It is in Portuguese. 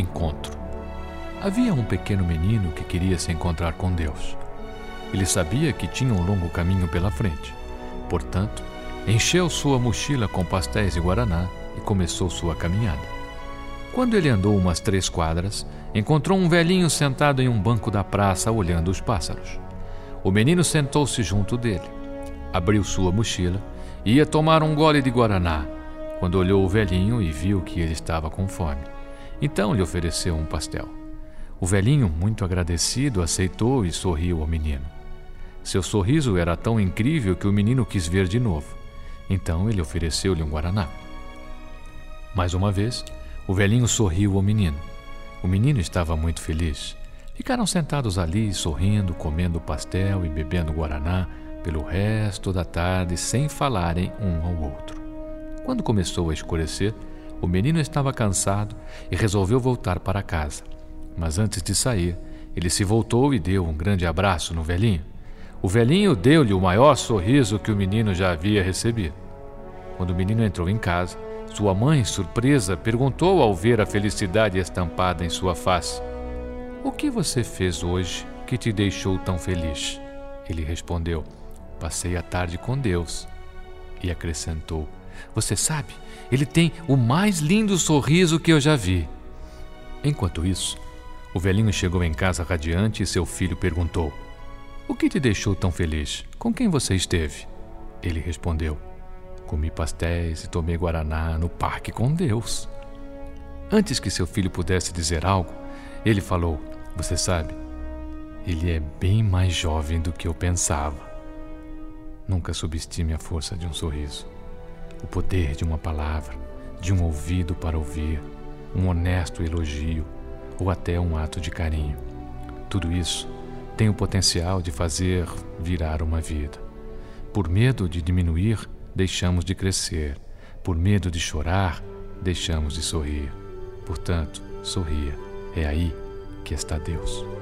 encontro. Havia um pequeno menino que queria se encontrar com Deus. Ele sabia que tinha um longo caminho pela frente. Portanto, encheu sua mochila com pastéis e guaraná e começou sua caminhada. Quando ele andou umas três quadras, encontrou um velhinho sentado em um banco da praça olhando os pássaros. O menino sentou-se junto dele, abriu sua mochila e ia tomar um gole de guaraná, quando olhou o velhinho e viu que ele estava com fome. Então lhe ofereceu um pastel. O velhinho, muito agradecido, aceitou e sorriu ao menino. Seu sorriso era tão incrível que o menino quis ver de novo. Então ele ofereceu-lhe um guaraná. Mais uma vez, o velhinho sorriu ao menino. O menino estava muito feliz. Ficaram sentados ali, sorrindo, comendo pastel e bebendo guaraná pelo resto da tarde sem falarem um ao outro. Quando começou a escurecer, o menino estava cansado e resolveu voltar para casa. Mas antes de sair, ele se voltou e deu um grande abraço no velhinho. O velhinho deu-lhe o maior sorriso que o menino já havia recebido. Quando o menino entrou em casa, sua mãe, surpresa, perguntou ao ver a felicidade estampada em sua face: O que você fez hoje que te deixou tão feliz? Ele respondeu: Passei a tarde com Deus. E acrescentou: Você sabe, ele tem o mais lindo sorriso que eu já vi. Enquanto isso, o velhinho chegou em casa radiante e seu filho perguntou: O que te deixou tão feliz? Com quem você esteve? Ele respondeu: Comi pastéis e tomei guaraná no parque com Deus. Antes que seu filho pudesse dizer algo, ele falou: Você sabe, ele é bem mais jovem do que eu pensava. Nunca subestime a força de um sorriso, o poder de uma palavra, de um ouvido para ouvir, um honesto elogio ou até um ato de carinho. Tudo isso tem o potencial de fazer virar uma vida. Por medo de diminuir, deixamos de crescer. Por medo de chorar, deixamos de sorrir. Portanto, sorria. É aí que está Deus.